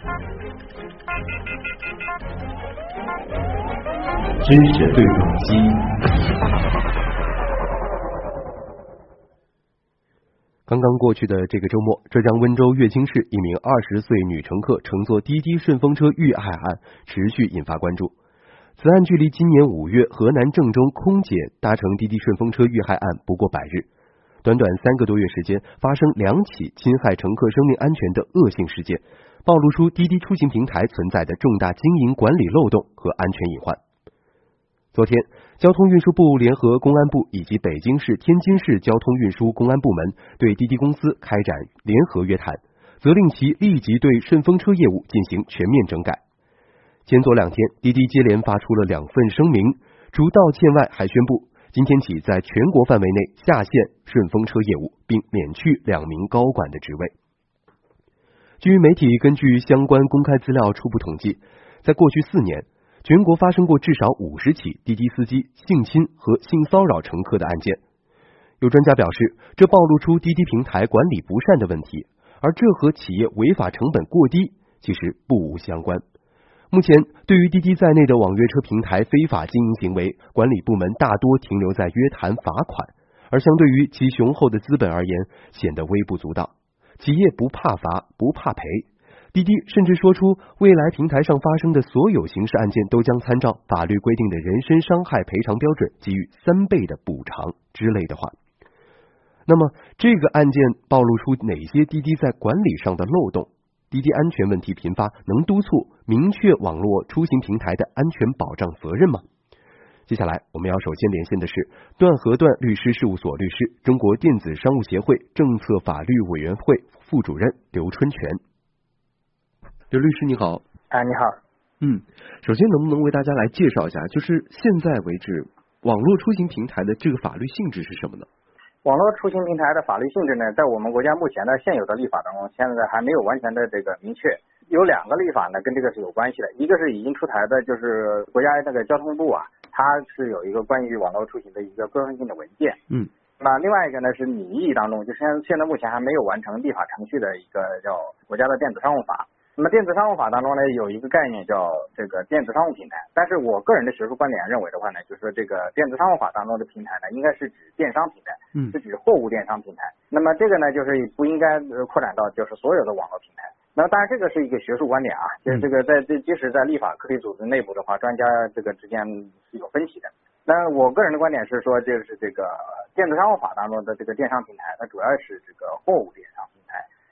知识对撞机。刚刚过去的这个周末，浙江温州乐清市一名二十岁女乘客乘坐滴滴顺风车遇害案持续引发关注。此案距离今年五月河南郑州空姐搭乘滴滴顺风车遇害案不过百日，短短三个多月时间，发生两起侵害乘客生命安全的恶性事件，暴露出滴滴出行平台存在的重大经营管理漏洞和安全隐患。昨天，交通运输部联合公安部以及北京市、天津市交通运输公安部门对滴滴公司开展联合约谈，责令其立即对顺风车业务进行全面整改。前左两天，滴滴接连发出了两份声明，除道歉外，还宣布今天起在全国范围内下线顺风车业务，并免去两名高管的职位。据媒体根据相关公开资料初步统计，在过去四年。全国发生过至少五十起滴滴司机性侵和性骚扰乘客的案件。有专家表示，这暴露出滴滴平台管理不善的问题，而这和企业违法成本过低其实不无相关。目前，对于滴滴在内的网约车平台非法经营行为，管理部门大多停留在约谈罚款，而相对于其雄厚的资本而言，显得微不足道。企业不怕罚，不怕赔。滴滴甚至说出，未来平台上发生的所有刑事案件都将参照法律规定的人身伤害赔偿标准，给予三倍的补偿之类的话。那么，这个案件暴露出哪些滴滴在管理上的漏洞？滴滴安全问题频发，能督促明确网络出行平台的安全保障责任吗？接下来我们要首先连线的是段和段律师事务所律师、中国电子商务协会政策法律委员会副主任刘春泉。刘律师你好，哎你好，嗯，首先能不能为大家来介绍一下，就是现在为止网络出行平台的这个法律性质是什么呢？网络出行平台的法律性质呢，在我们国家目前的现有的立法当中，现在还没有完全的这个明确。有两个立法呢，跟这个是有关系的，一个是已经出台的，就是国家那个交通部啊，它是有一个关于网络出行的一个规范性的文件，嗯，那另外一个呢是拟议当中，就现现在目前还没有完成立法程序的一个叫国家的电子商务法。那么电子商务法当中呢，有一个概念叫这个电子商务平台，但是我个人的学术观点认为的话呢，就是说这个电子商务法当中的平台呢，应该是指电商平台，嗯，是指货物电商平台。那么这个呢，就是不应该扩展到就是所有的网络平台。那么当然这个是一个学术观点啊，就是这个在这即使在立法科学组织内部的话，专家这个之间是有分歧的。那我个人的观点是说，就是这个电子商务法当中的这个电商平台，它主要是这个货物电商。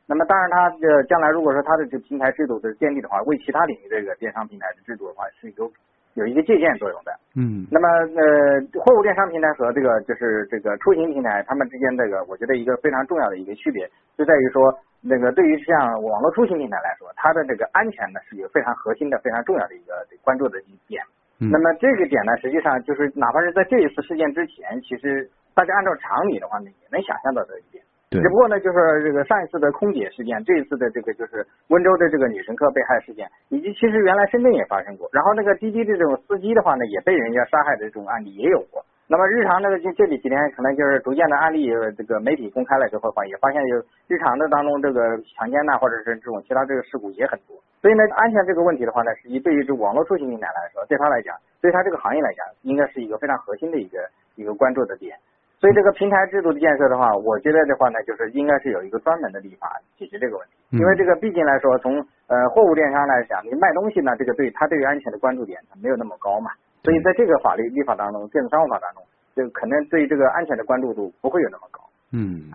那么当然，它这将来如果说它的这平台制度的建立的话，为其他领域这个电商平台的制度的话，是有有一个借鉴作用的。嗯。那么呃，货物电商平台和这个就是这个出行平台，它们之间这个，我觉得一个非常重要的一个区别，就在于说，那个对于像网络出行平台来说，它的这个安全呢是一个非常核心的、非常重要的一个关注的一点。嗯。那么这个点呢，实际上就是哪怕是在这一次事件之前，其实大家按照常理的话呢，也能想象到这一点。只不过呢，就是这个上一次的空姐事件，这一次的这个就是温州的这个女乘客被害事件，以及其实原来深圳也发生过，然后那个滴滴的这种司机的话呢，也被人家杀害的这种案例也有过。那么日常这个这这几年可能就是逐渐的案例，这个媒体公开了之后的话，也发现有日常的当中这个强奸呐，或者是这种其他这个事故也很多。所以呢，安全这个问题的话呢，实际对于这网络出行平台来说，对他来讲，对他这个行业来讲，应该是一个非常核心的一个一个关注的点。所以这个平台制度的建设的话，我觉得的话呢，就是应该是有一个专门的立法解决这个问题。因为这个毕竟来说，从呃货物电商来讲，你卖东西呢，这个对它对于安全的关注点没有那么高嘛。所以在这个法律立法当中，电子商务法当中，就可能对这个安全的关注度不会有那么高。嗯，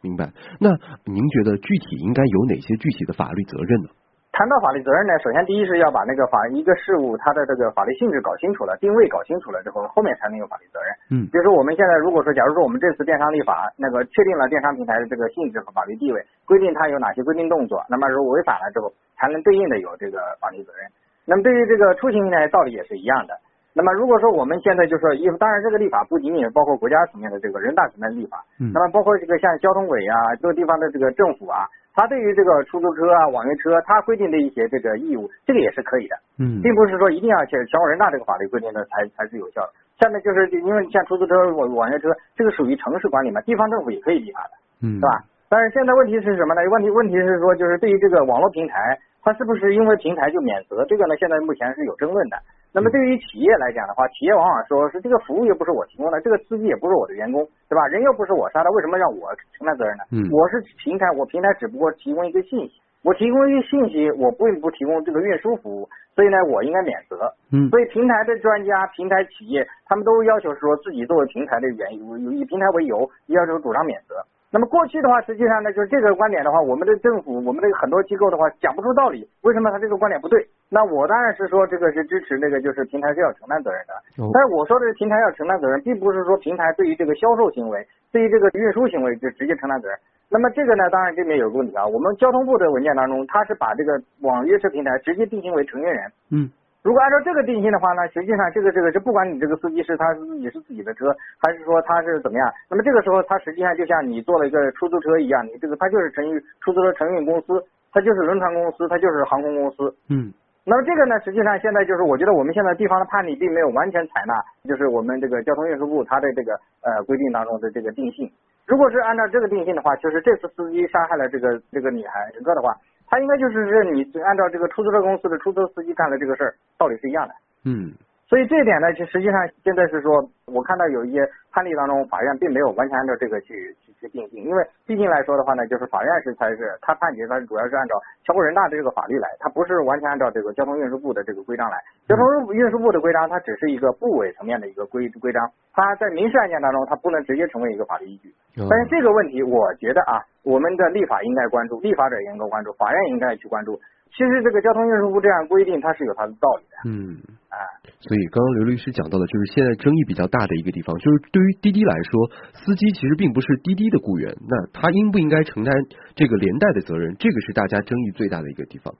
明白。那您觉得具体应该有哪些具体的法律责任呢？谈到法律责任呢，首先第一是要把那个法一个事物它的这个法律性质搞清楚了，定位搞清楚了之后，后面才能有法律责任。嗯，比如说我们现在如果说，假如说我们这次电商立法那个确定了电商平台的这个性质和法律地位，规定它有哪些规定动作，那么如果违反了之后，才能对应的有这个法律责任。那么对于这个出行平台道理也是一样的。那么如果说我们现在就说，因为当然这个立法不仅仅是包括国家层面的这个人大层面的立法，嗯，那么包括这个像交通委啊，各个地方的这个政府啊。它对于这个出租车啊、网约车，他规定的一些这个义务，这个也是可以的，嗯，并不是说一定要去全国人大这个法律规定的才才是有效的。下面就是因为像出租车、网网约车，这个属于城市管理嘛，地方政府也可以立法的，嗯，是吧？但是现在问题是什么呢？问题问题是说，就是对于这个网络平台，它是不是因为平台就免责？这个呢，现在目前是有争论的。那么对于企业来讲的话，企业往往说是这个服务又不是我提供的，这个司机也不是我的员工，对吧？人又不是我杀的，为什么让我承担责任呢？嗯我是平台，我平台只不过提供一个信息，我提供一个信息，我并不提供这个运输服务，所以呢，我应该免责。嗯所以平台的专家、平台企业，他们都要求说自己作为平台的原以平台为由，要求主张免责。那么过去的话，实际上呢，就是这个观点的话，我们的政府、我们的很多机构的话讲不出道理，为什么他这个观点不对？那我当然是说这个是支持那个，就是平台是要承担责任的。哦但是我说的是平台要承担责任，并不是说平台对于这个销售行为、对于这个运输行为就直接承担责任。那么这个呢，当然这边有个问题啊，我们交通部的文件当中，它是把这个网约车平台直接定性为承运人。嗯如果按照这个定性的话呢，实际上这个这个是不管你这个司机是他是自己是自己的车，还是说他是怎么样，那么这个时候他实际上就像你坐了一个出租车一样，你这个他就是承运出租车承运公司，他就是轮船公司，他就是航空公司。嗯那么这个呢，实际上现在就是我觉得我们现在地方的判例并没有完全采纳，就是我们这个交通运输部它的这个呃规定当中的这个定性。如果是按照这个定性的话，就是这次司机杀害了这个这个女孩乘客的话，他应该就是认你按照这个出租车公司的出租车司机干的这个事儿，道理是一样的。嗯所以这一点呢，其实实际上现在是说，我看到有一些判例当中，法院并没有完全按照这个去去去定性，因为毕竟来说的话呢，就是法院是才是他判决，他主要是按照全国人大的这个法律来，他不是完全按照这个交通运输部的这个规章来。交通运输部的规章，它只是一个部委层面的一个规规章，它在民事案件当中，它不能直接成为一个法律依据。哦但是这个问题，我觉得啊，我们的立法应该关注，立法者应该关注，法院应该去关注。其实这个交通运输部这样规定，它是有它的道理的嗯。啊。所以刚刚刘律师讲到的，就是现在争议比较大的一个地方，就是对于滴滴来说，司机其实并不是滴滴的雇员，那他应不应该承担这个连带的责任？这个是大家争议最大的一个地方。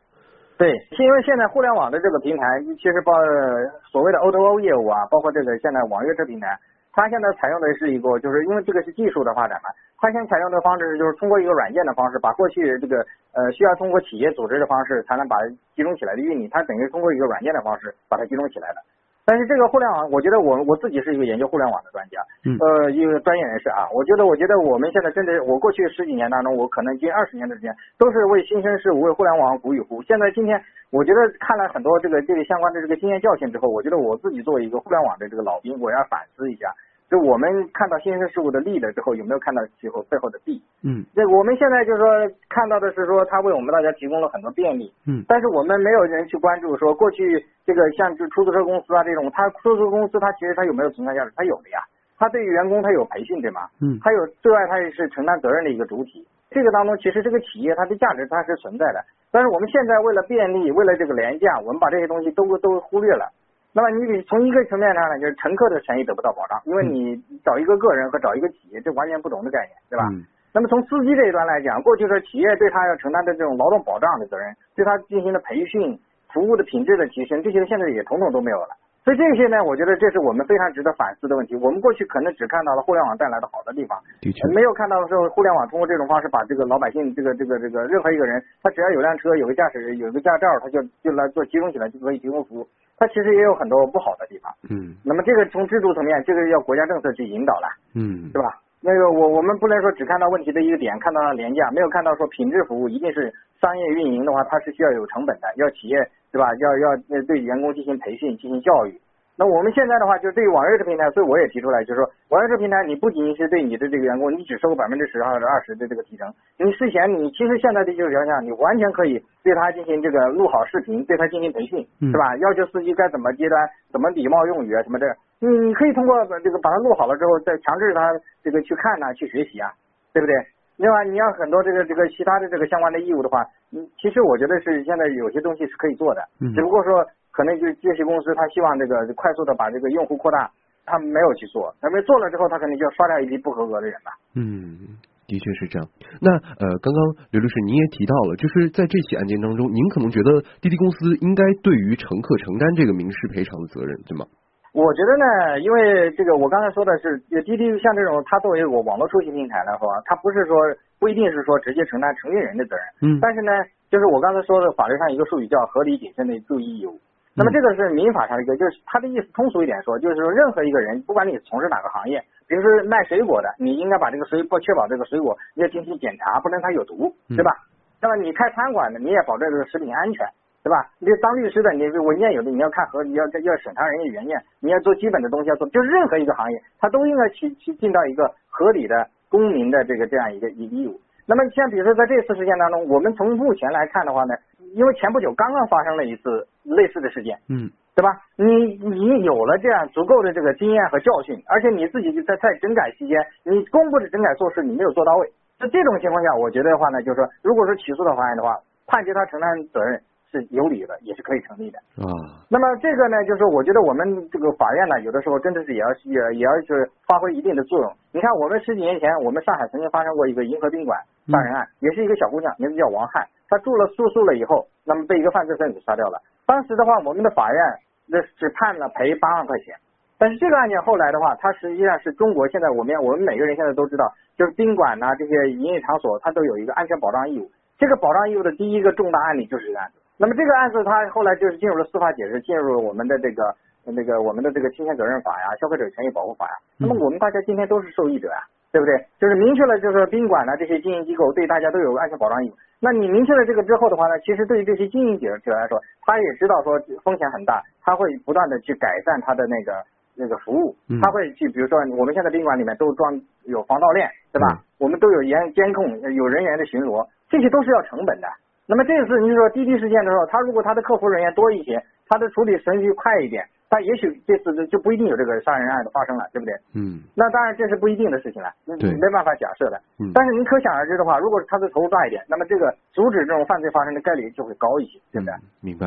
对，是因为现在互联网的这个平台，其实包所谓的 O to O 业务啊，包括这个现在网约车平台，它现在采用的是一个，就是因为这个是技术的发展嘛，它现在采用的方式就是通过一个软件的方式，把过去这个呃需要通过企业组织的方式才能把集中起来的运营，它等于通过一个软件的方式把它集中起来的。但是这个互联网，我觉得我我自己是一个研究互联网的专家，嗯呃，一个专业人士啊。我觉得，我觉得我们现在真的，我过去十几年当中，我可能近二十年的时间，都是为新生事物、为互联网鼓与呼。现在今天，我觉得看了很多这个这个相关的这个经验教训之后，我觉得我自己作为一个互联网的这个老兵，我要反思一下，就我们看到新生事物的利了之后，有没有看到其后背后的弊？嗯那我们现在就是说看到的是说，它为我们大家提供了很多便利，嗯但是我们没有人去关注说，过去这个像这出租车公司啊这种，它出租车公司它其实它有没有存在价值？它有的呀，它对于员工它有培训对吗？嗯它有对外它也是承担责任的一个主体。这个当中其实这个企业它的价值它是存在的，但是我们现在为了便利，为了这个廉价，我们把这些东西都都忽略了。那么你得从一个层面上呢，就是乘客的权益得不到保障，因为你找一个个人和找一个企业，这完全不同的概念，对吧？嗯那么从司机这一端来讲，过去说企业对他要承担的这种劳动保障的责任，对他进行的培训、服务的品质的提升，这些现在也统统都没有了。所以这些呢，我觉得这是我们非常值得反思的问题。我们过去可能只看到了互联网带来的好的地方，的确，没有看到说互联网通过这种方式把这个老百姓，这个这个这个任何一个人，他只要有辆车、有个驾驶人、有个驾照，他就就来做集中起来就可以提供服务。它其实也有很多不好的地方。嗯那么这个从制度层面，这个要国家政策去引导了。嗯对吧？那个我我们不能说只看到问题的一个点，看到了廉价，没有看到说品质服务一定是商业运营的话，它是需要有成本的，要企业对吧？要要呃对员工进行培训、进行教育。那我们现在的话，就对于网约车平台，所以我也提出来，就是说网约车平台，你不仅仅是对你的这个员工，你只收百分之十或者二十的这个提成，你事前你其实现在的技术条件，你完全可以对他进行这个录好视频，对他进行培训，嗯是吧？要求司机该怎么接单，怎么礼貌用语啊什么的，你你可以通过这个把它录好了之后，再强制他这个去看呐、去学习啊，对不对？另外，你要很多这个这个其他的这个相关的义务的话，嗯，其实我觉得是现在有些东西是可以做的，嗯只不过说可能就是这些公司他希望这个快速的把这个用户扩大，他没有去做，他们做了之后，他肯定就要刷掉一批不合格的人吧。嗯，的确是这样。那呃，刚刚刘律师您也提到了，就是在这起案件当中，您可能觉得滴滴公司应该对于乘客承担这个民事赔偿的责任，对吗？我觉得呢，因为这个我刚才说的是，滴滴像这种，它作为我网络出行平台来说，它不是说不一定是说直接承担承运人的责任，嗯但是呢，就是我刚才说的法律上一个术语叫合理谨慎的注意义务。那么这个是民法上的一个，就是他的意思通俗一点说，就是说任何一个人，不管你从事哪个行业，比如说卖水果的，你应该把这个水果确保这个水果要进行检查，不能它有毒，对吧？那么你开餐馆的，你也保证这个食品安全，对吧？你当律师的，你文件有的你要看合你要要审查人家原件，你要做基本的东西要做，就是任何一个行业，它都应该去去尽到一个合理的公民的这个这样一个一个义务。那么像比如说在这次事件当中，我们从目前来看的话呢，因为前不久刚刚发生了一次类似的事件，嗯，对吧？你你有了这样足够的这个经验和教训，而且你自己就在在整改期间，你公布的整改措施你没有做到位，在这种情况下，我觉得的话呢，就是说，如果说起诉的法院的话，判决他承担责任。是有理的，也是可以成立的啊。那么这个呢，就是我觉得我们这个法院呢，有的时候真的是也要也也要是发挥一定的作用。你看，我们十几年前，我们上海曾经发生过一个银河宾馆杀人案，也是一个小姑娘，名字叫王汉，她住了宿宿了以后，那么被一个犯罪分子杀掉了。当时的话，我们的法院那只判了赔八万块钱。但是这个案件后来的话，它实际上是中国现在我们我们每个人现在都知道，就是宾馆呐这些营业场所，它都有一个安全保障义务。这个保障义务的第一个重大案例就是这个案子。那么这个案子，它后来就是进入了司法解释，进入了我们的这个那个我们的这个侵权责任法呀、消费者权益保护法呀。那么我们大家今天都是受益者呀，对不对？就是明确了，就是宾馆呢这些经营机构对大家都有安全保障义务。那你明确了这个之后的话呢，其实对于这些经营者来说，他也知道说风险很大，他会不断的去改善他的那个那个服务，他会去比如说我们现在宾馆里面都装有防盗链，对吧？我们都有严监控，有人员的巡逻，这些都是要成本的。那么这次你说滴滴事件的时候，他如果他的客服人员多一些，他的处理程序快一点，他也许这次就不一定有这个杀人案的发生了，对不对？嗯。那当然这是不一定的事情了，对，没办法假设的。嗯。但是您可想而知的话，如果他的投入大一点，那么这个阻止这种犯罪发生的概率就会高一些，对不对？明白。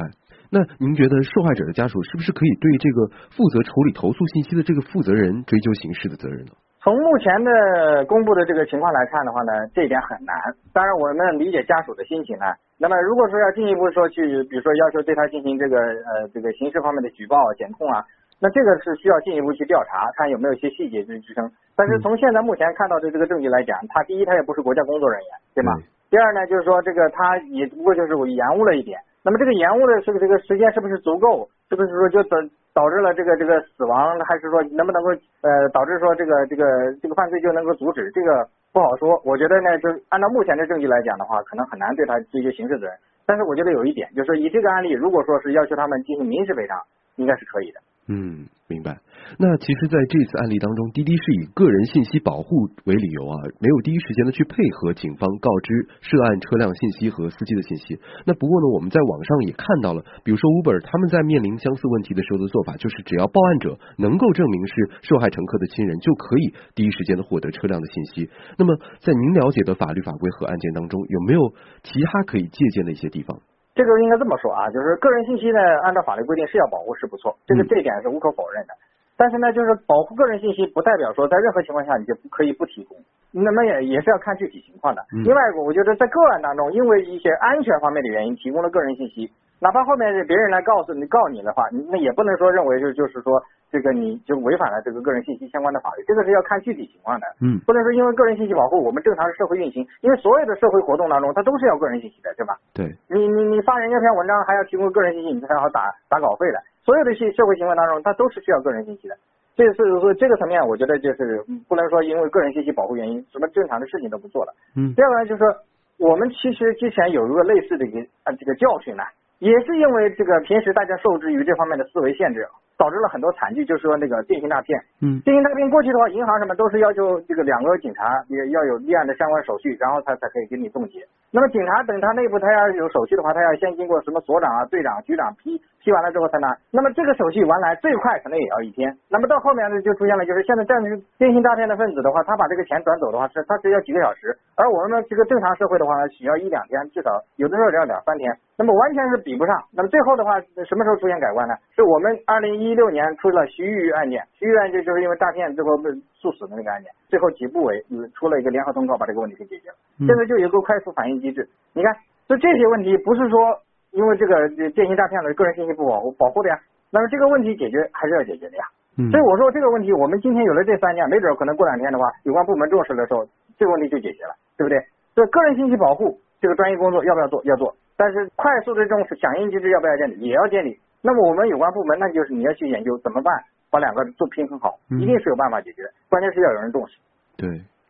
那您觉得受害者的家属是不是可以对这个负责处理投诉信息的这个负责人追究刑事的责任呢？从目前的公布的这个情况来看的话呢，这一点很难。当然，我们理解家属的心情呢。那么，如果说要进一步说去，比如说要求对他进行这个呃这个刑事方面的举报、检控啊，那这个是需要进一步去调查，看有没有一些细节去支撑。但是从现在目前看到的这个证据来讲，他第一他也不是国家工作人员，对吗？第二呢，就是说这个他也不过就是我延误了一点。那么这个延误的这个这个时间是不是足够？是不是说就等？导致了这个这个死亡，还是说能不能够呃导致说这个这个这个犯罪就能够阻止？这个不好说。我觉得呢，就按照目前的证据来讲的话，可能很难对他追究刑事责任。但是我觉得有一点，就是以这个案例，如果说是要求他们进行民事赔偿，应该是可以的。嗯，明白。那其实，在这次案例当中，滴滴是以个人信息保护为理由啊，没有第一时间的去配合警方告知涉案车辆信息和司机的信息。那不过呢，我们在网上也看到了，比如说 Uber 他们在面临相似问题的时候的做法，就是只要报案者能够证明是受害乘客的亲人，就可以第一时间的获得车辆的信息。那么，在您了解的法律法规和案件当中，有没有其他可以借鉴的一些地方？这个应该这么说啊，就是个人信息呢，按照法律规定是要保护是不错，这个这一点是无可否认的。但是呢，就是保护个人信息，不代表说在任何情况下你就不可以不提供，那么也也是要看具体情况的。另外一个，我觉得在个案当中，因为一些安全方面的原因提供了个人信息。哪怕后面是别人来告诉你告你的话，那也不能说认为就就是说这个你就违反了这个个人信息相关的法律，这个是要看具体情况的。嗯，不能说因为个人信息保护，我们正常的社会运行，因为所有的社会活动当中，它都是要个人信息的，对吧？对。你你你发人家篇文章还要提供个人信息，你才好打打稿费的。所有的社社会行为当中，它都是需要个人信息的。这是说这个层面，我觉得就是不能说因为个人信息保护原因，什么正常的事情都不做了。嗯。第二个呢，就是说我们其实之前有一个类似的一个啊这个教训呢。也是因为这个平时大家受制于这方面的思维限制。导致了很多惨剧，就是说那个电信诈骗。嗯，电信诈骗过去的话，银行什么都是要求这个两个警察也要有立案的相关手续，然后他才可以给你冻结。那么警察等他内部他要有手续的话，他要先经过什么所长啊、队长、局长批批完了之后才拿。那么这个手续完来最快可能也要一天。那么到后面呢，就出现了就是现在这样电信诈骗的分子的话，他把这个钱转走的话是他只要几个小时，而我们这个正常社会的话呢，需要一两天，至少有的时候要两三天。那么完全是比不上。那么最后的话，什么时候出现改观呢？是我们二零一六年出了。徐玉案件，徐玉案件就是因为诈骗最后被诉死的那个案件，最后几部委出了一个联合通告，把这个问题给解决了。现在就有个快速反应机制。你看，就这些问题不是说因为这个电信诈骗的个人信息不保护保护的呀，那么这个问题解决还是要解决的呀。所以我说这个问题，我们今天有了这三件，没准可能过两天的话，有关部门重视的时候，这个问题就解决了，对不对？这个人信息保护这个专业工作要不要做？要做。但是快速的这种响应机制要不要建立？也要建立。那么我们有关部门，那就是你要去研究怎么办，把两个做平衡好，一定是有办法解决，关键是要有人重视。对，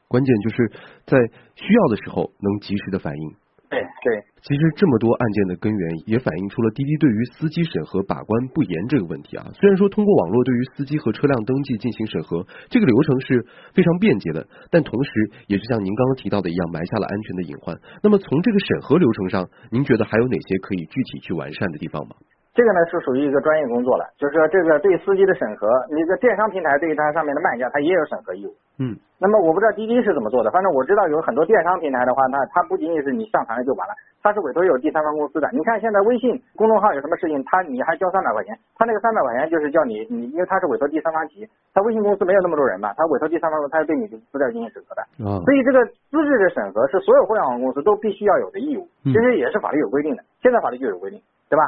关键就是在需要的时候能及时的反应。对对，其实这么多案件的根源也反映出了滴滴对于司机审核把关不严这个问题啊。虽然说通过网络对于司机和车辆登记进行审核，这个流程是非常便捷的，但同时也是像您刚刚提到的一样，埋下了安全的隐患。那么从这个审核流程上，您觉得还有哪些可以具体去完善的地方吗？这个呢是属于一个专业工作了，就是说这个对司机的审核，你个电商平台对于它上面的卖家，它也有审核义务。嗯。那么我不知道滴滴是怎么做的，反正我知道有很多电商平台的话，那它不仅仅是你上传了就完了，它是委托有第三方公司的。你看现在微信公众号有什么事情，它你还交三百块钱，它那个三百块钱就是叫你你，因为它是委托第三方企业，他微信公司没有那么多人嘛，它委托第三方公司，他要对你的资料进行审核的。啊。所以这个资质的审核是所有互联网公司都必须要有的义务，其实也是法律有规定的，现在法律就有规定，对吧？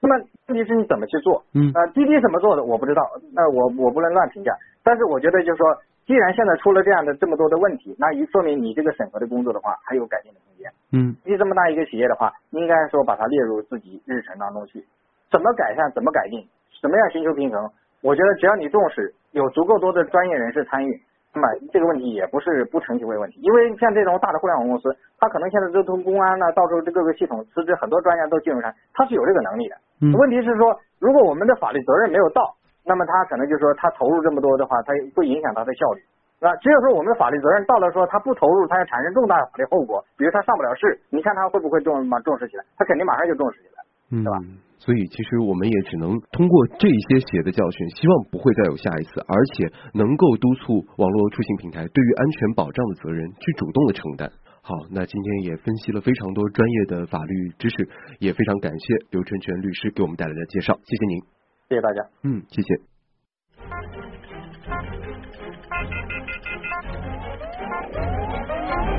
那么问题是你怎么去做？嗯啊，滴滴怎么做的我不知道，那我我不能乱评价。但是我觉得就是说，既然现在出了这样的这么多的问题，那一说明你这个审核的工作的话还有改进的空间。嗯，你这么大一个企业的话，应该说把它列入自己日程当中去，怎么改善，怎么改进，怎么样寻求平衡？我觉得只要你重视，有足够多的专业人士参与。那么这个问题也不是不成其为问题，因为像这种大的互联网公司，它可能现在都从公安呢，到处这各个系统辞职很多专家都进入上，它是有这个能力的。问题是说，如果我们的法律责任没有到，那么他可能就说他投入这么多的话，他会影响他的效率。那只有说我们的法律责任到了，说他不投入，他要产生重大的法律后果，比如他上不了市，你看他会不会重马重视起来？他肯定马上就重视起来，对吧？所以，其实我们也只能通过这些血的教训，希望不会再有下一次，而且能够督促网络出行平台对于安全保障的责任去主动的承担。好，那今天也分析了非常多专业的法律知识，也非常感谢刘春全律师给我们带来的介绍，谢谢您，谢谢大家，嗯，谢谢。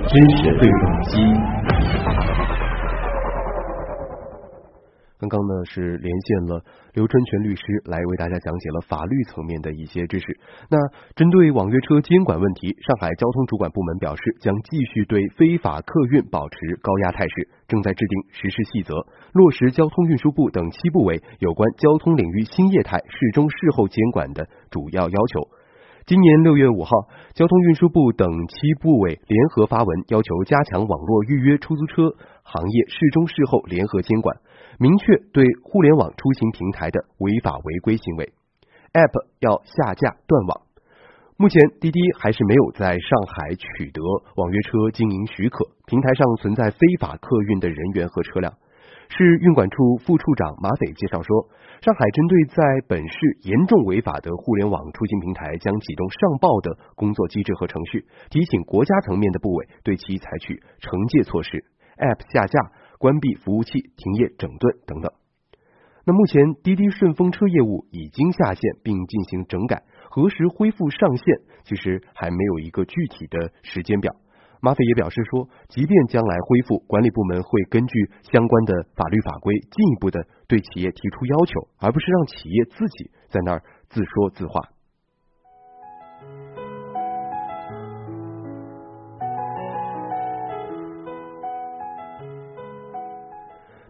知识对撞机。刚刚呢是连线了刘春全律师来为大家讲解了法律层面的一些知识。那针对网约车监管问题，上海交通主管部门表示将继续对非法客运保持高压态势，正在制定实施细则，落实交通运输部等七部委有关交通领域新业态事中事后监管的主要要求。今年六月五号，交通运输部等七部委联合发文，要求加强网络预约出租车行业事中事后联合监管。明确对互联网出行平台的违法违规行为，App 要下架断网。目前滴滴还是没有在上海取得网约车经营许可，平台上存在非法客运的人员和车辆。市运管处副处长马斐介绍说，上海针对在本市严重违法的互联网出行平台，将启动上报的工作机制和程序，提醒国家层面的部委对其采取惩戒措施。App 下架。关闭服务器、停业、整顿等等。那目前滴滴顺风车业务已经下线并进行整改，何时恢复上线，其实还没有一个具体的时间表。马斐也表示说，即便将来恢复，管理部门会根据相关的法律法规，进一步的对企业提出要求，而不是让企业自己在那儿自说自话。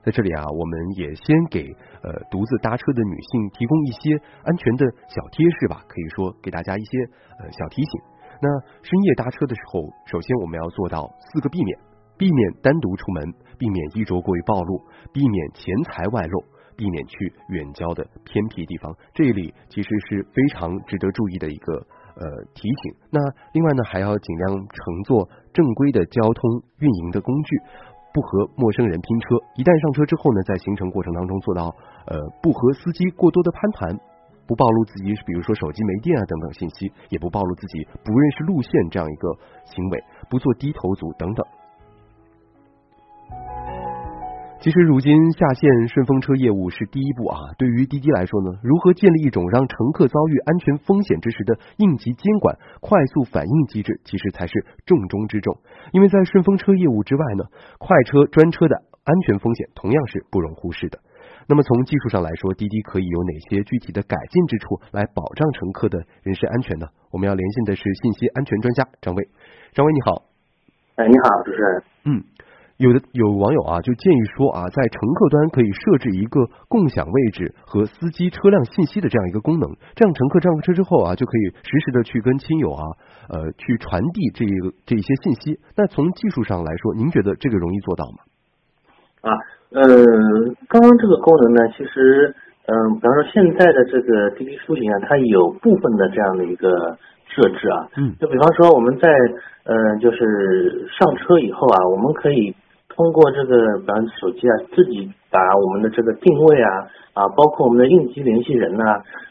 在这里啊，我们也先给呃独自搭车的女性提供一些安全的小贴士吧，可以说给大家一些呃小提醒。那深夜搭车的时候，首先我们要做到四个避免：避免单独出门，避免衣着过于暴露，避免钱财外露，避免去远郊的偏僻地方。这里其实是非常值得注意的一个呃提醒。那另外呢，还要尽量乘坐正规的交通运营的工具。不和陌生人拼车，一旦上车之后呢，在行程过程当中做到呃不和司机过多的攀谈，不暴露自己，比如说手机没电啊等等信息，也不暴露自己不认识路线这样一个行为，不做低头族等等。其实，如今下线顺风车业务是第一步啊。对于滴滴来说呢，如何建立一种让乘客遭遇安全风险之时的应急监管、快速反应机制，其实才是重中之重。因为在顺风车业务之外呢，快车专车的安全风险同样是不容忽视的。那么从技术上来说，滴滴可以有哪些具体的改进之处来保障乘客的人身安全呢？我们要连线的是信息安全专家张威。张威你好。哎，你好，主持人。嗯。有的有网友啊就建议说啊，在乘客端可以设置一个共享位置和司机车辆信息的这样一个功能，这样乘客上车之后啊，就可以实时的去跟亲友啊呃去传递这个这一些信息。那从技术上来说，您觉得这个容易做到吗？啊，呃，刚刚这个功能呢，其实嗯，比方说现在的这个滴滴出行啊，它有部分的这样的一个设置啊，嗯，就比方说我们在呃就是上车以后啊，我们可以。通过这个，比方手机啊，自己把我们的这个定位啊啊，包括我们的应急联系人呐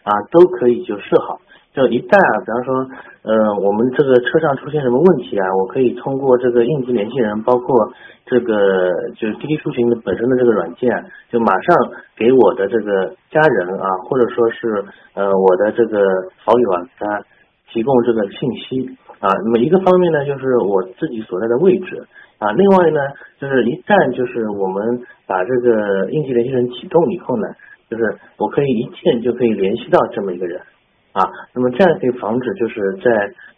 啊，都可以就设好。就一旦啊，比方说，呃，我们这个车上出现什么问题啊，我可以通过这个应急联系人，包括这个就是滴滴出行的本身的这个软件，就马上给我的这个家人啊，或者说是呃我的这个好友啊，他提供这个信息啊。那么一个方面呢，就是我自己所在的位置。啊，另外呢，就是一旦就是我们把这个应急联系人启动以后呢，就是我可以一键就可以联系到这么一个人啊，那么这样可以防止就是在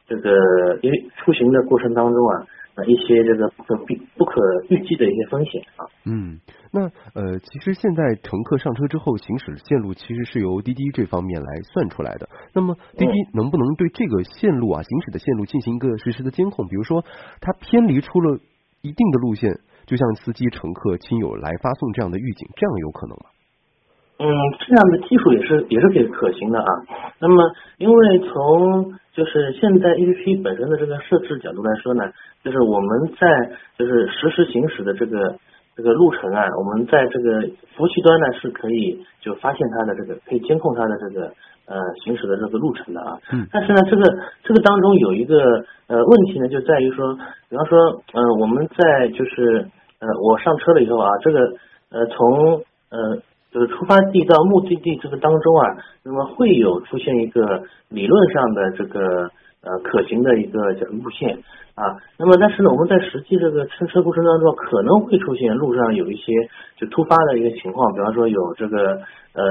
这个因为出行的过程当中啊。一些这个不可避不可预计的一些风险啊。嗯，那呃，其实现在乘客上车之后行驶线路其实是由滴滴这方面来算出来的。那么滴滴能不能对这个线路啊行驶的线路进行一个实时的监控？比如说它偏离出了一定的路线，就像司机、乘客、亲友来发送这样的预警，这样有可能吗？嗯，这样的技术也是也是可以可行的啊。那么因为从就是现在 A P P 本身的这个设置角度来说呢，就是我们在就是实时行驶的这个这个路程啊，我们在这个服务器端呢是可以就发现它的这个可以监控它的这个呃行驶的这个路程的啊。嗯。但是呢，这个这个当中有一个呃问题呢，就在于说，比方说呃我们在就是呃我上车了以后啊，这个呃从呃。就是出发地到目的地这个当中啊，那么会有出现一个理论上的这个呃可行的一个叫路线啊，那么但是呢，我们在实际这个乘车过程当中可能会出现路上有一些就突发的一个情况，比方说有这个呃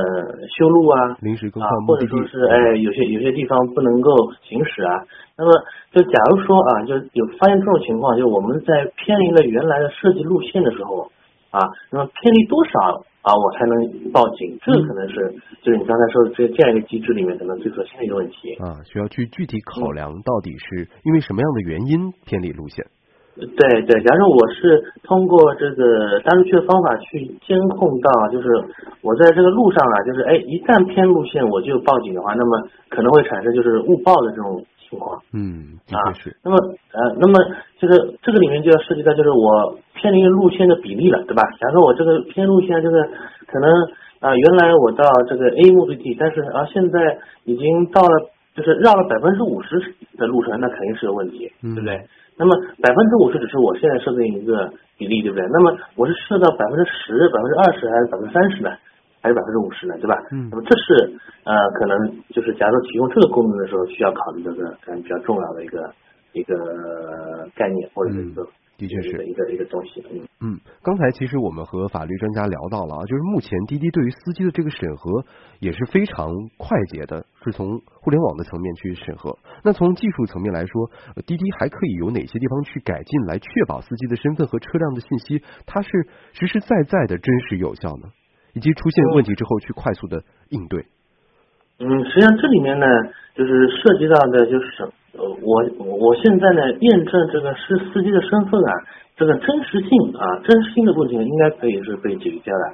修路啊，临时更换或者说是哎有些有些地方不能够行驶啊，那么就假如说啊，就有发现这种情况，就我们在偏离了原来的设计路线的时候啊，那么偏离多少？啊，我才能报警，这个可能是就是你刚才说的这这样一个机制里面可能最核心的一个问题啊，需要去具体考量到底是因为什么样的原因偏离路线。对对，假如我是通过这个大数据的方法去监控到，就是我在这个路上啊，就是哎，一旦偏路线我就报警的话，那么可能会产生就是误报的这种。情况，嗯，啊，是。那么，呃，那么就是这个里面就要涉及到就是我偏离路线的比例了，对吧？假如说我这个偏路线，这个可能啊，原来我到这个 A 目的地，但是啊，现在已经到了，就是绕了百分之五十的路程，那肯定是有问题，对不对？那么百分之五十只是我现在设定一个比例，对不对？那么我是设到百分之十、百分之二十还是百分之三十呢？还是百分之五十呢，对吧？嗯，那么这是呃，可能就是假如提供这个功能的时候，需要考虑的个可能比较重要的一个一个概念或者是一个的确是一个一个东西。嗯嗯，刚才其实我们和法律专家聊到了啊，就是目前滴滴对于司机的这个审核也是非常快捷的，是从互联网的层面去审核。那从技术层面来说，滴滴还可以有哪些地方去改进，来确保司机的身份和车辆的信息它是实实在在的真实有效呢？以及出现问题之后去快速的应对。嗯，实际上这里面呢，就是涉及到的就是，呃，我我现在呢验证这个是司机的身份啊，这个真实性啊，真实性的问题应该可以是被解决掉的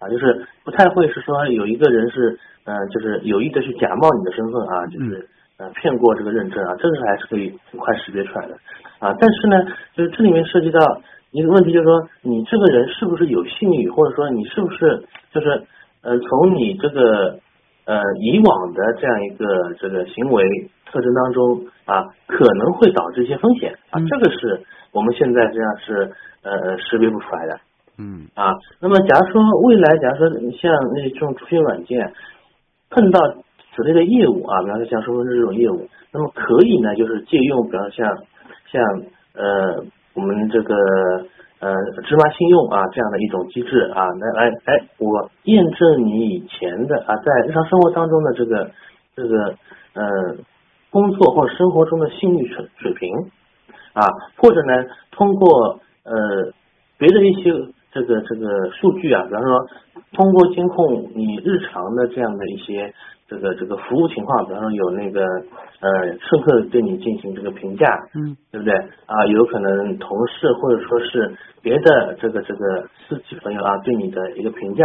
啊，就是不太会是说有一个人是，呃，就是有意的去假冒你的身份啊，就是呃骗过这个认证啊，这个还是可以很快识别出来的啊，但是呢，就是这里面涉及到。一个问题就是说，你这个人是不是有信誉，或者说你是不是就是呃，从你这个呃以往的这样一个这个行为特征当中啊，可能会导致一些风险啊，这个是我们现在这样是呃识别不出来的。嗯啊，那么假如说未来，假如说像那种出行软件碰到此类的业务啊，比方说像身份证这种业务，那么可以呢，就是借用，比方像像呃。我们这个呃芝麻信用啊这样的一种机制啊，来来哎，我验证你以前的啊在日常生活当中的这个这个呃工作或者生活中的信誉水水平啊，或者呢通过呃别的一些这个这个数据啊，比方说通过监控你日常的这样的一些这个这个服务情况，比方说有那个呃乘客对你进行这个评价，嗯，对不对啊？有可能同事或者说是别的这个这个司机朋友啊对你的一个评价，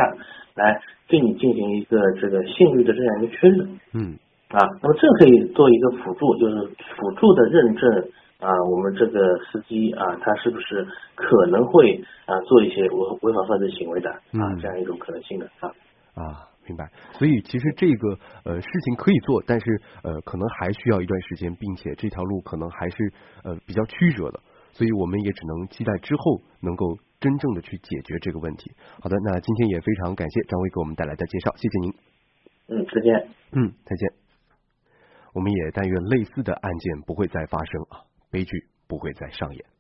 来对你进行一个这个信誉的这样一个确认，嗯啊，那么这可以做一个辅助，就是辅助的认证啊，我们这个司机啊，他是不是可能会啊做一些违违法犯罪行为的啊嗯这样一种可能性的啊。啊，明白。所以其实这个呃事情可以做，但是呃可能还需要一段时间，并且这条路可能还是呃比较曲折的，所以我们也只能期待之后能够真正的去解决这个问题。好的，那今天也非常感谢张威给我们带来的介绍，谢谢您。嗯，再见。嗯，再见。我们也但愿类似的案件不会再发生啊，悲剧不会再上演。